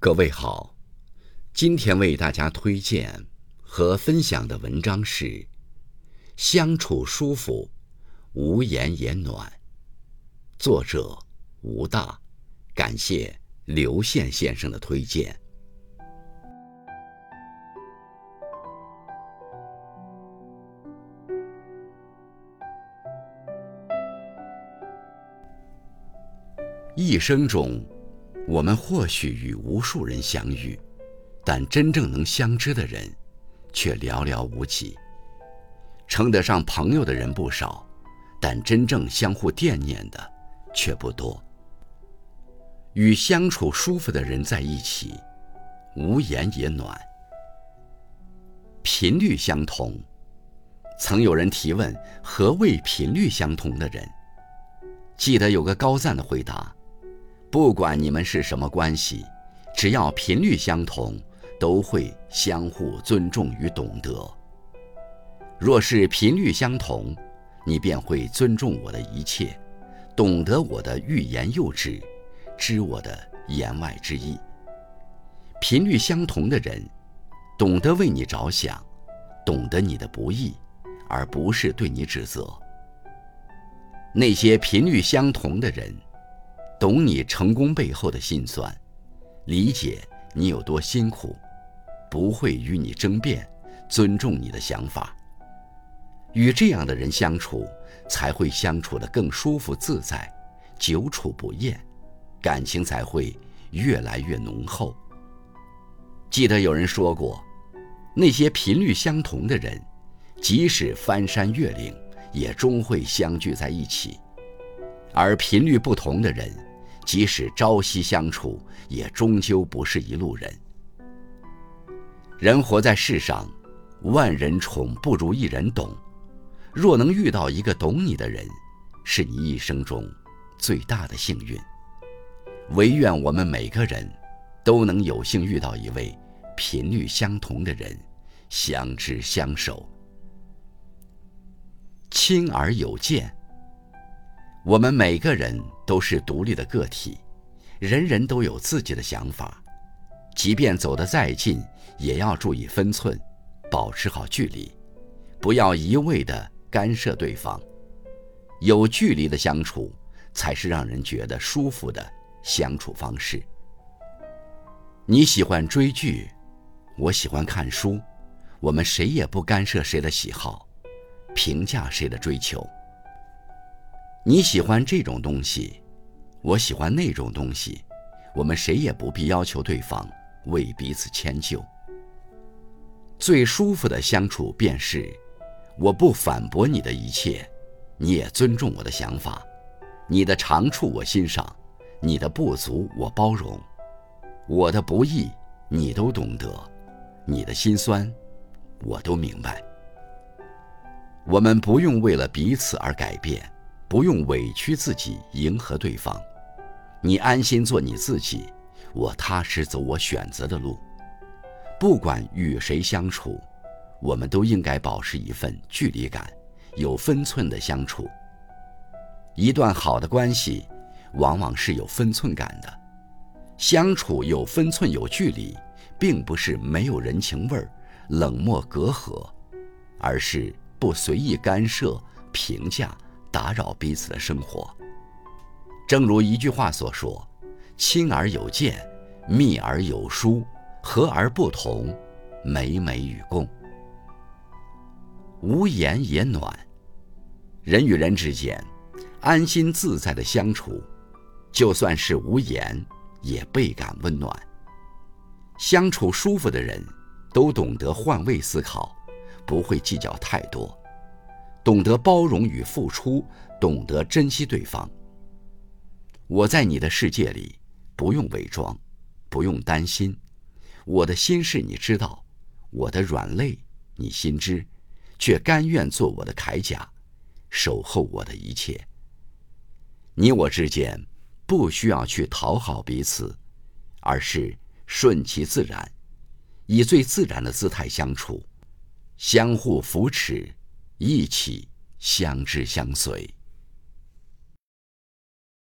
各位好，今天为大家推荐和分享的文章是《相处舒服，无言也暖》，作者吴大，感谢刘宪先生的推荐。一生中。我们或许与无数人相遇，但真正能相知的人，却寥寥无几。称得上朋友的人不少，但真正相互惦念的，却不多。与相处舒服的人在一起，无言也暖。频率相同，曾有人提问：何谓频率相同的人？记得有个高赞的回答。不管你们是什么关系，只要频率相同，都会相互尊重与懂得。若是频率相同，你便会尊重我的一切，懂得我的欲言又止，知我的言外之意。频率相同的人，懂得为你着想，懂得你的不易，而不是对你指责。那些频率相同的人。懂你成功背后的辛酸，理解你有多辛苦，不会与你争辩，尊重你的想法。与这样的人相处，才会相处得更舒服自在，久处不厌，感情才会越来越浓厚。记得有人说过，那些频率相同的人，即使翻山越岭，也终会相聚在一起；而频率不同的人，即使朝夕相处，也终究不是一路人。人活在世上，万人宠不如一人懂。若能遇到一个懂你的人，是你一生中最大的幸运。唯愿我们每个人都能有幸遇到一位频率相同的人，相知相守，亲而有间。我们每个人都是独立的个体，人人都有自己的想法，即便走得再近，也要注意分寸，保持好距离，不要一味的干涉对方。有距离的相处，才是让人觉得舒服的相处方式。你喜欢追剧，我喜欢看书，我们谁也不干涉谁的喜好，评价谁的追求。你喜欢这种东西，我喜欢那种东西，我们谁也不必要求对方为彼此迁就。最舒服的相处便是，我不反驳你的一切，你也尊重我的想法，你的长处我欣赏，你的不足我包容，我的不易你都懂得，你的心酸我都明白。我们不用为了彼此而改变。不用委屈自己迎合对方，你安心做你自己，我踏实走我选择的路。不管与谁相处，我们都应该保持一份距离感，有分寸的相处。一段好的关系，往往是有分寸感的。相处有分寸、有距离，并不是没有人情味儿、冷漠隔阂，而是不随意干涉、评价。打扰彼此的生活。正如一句话所说：“亲而有间，密而有疏，和而不同，美美与共。”无言也暖。人与人之间，安心自在的相处，就算是无言，也倍感温暖。相处舒服的人，都懂得换位思考，不会计较太多。懂得包容与付出，懂得珍惜对方。我在你的世界里，不用伪装，不用担心，我的心事你知道，我的软肋你心知，却甘愿做我的铠甲，守候我的一切。你我之间不需要去讨好彼此，而是顺其自然，以最自然的姿态相处，相互扶持。一起相知相随。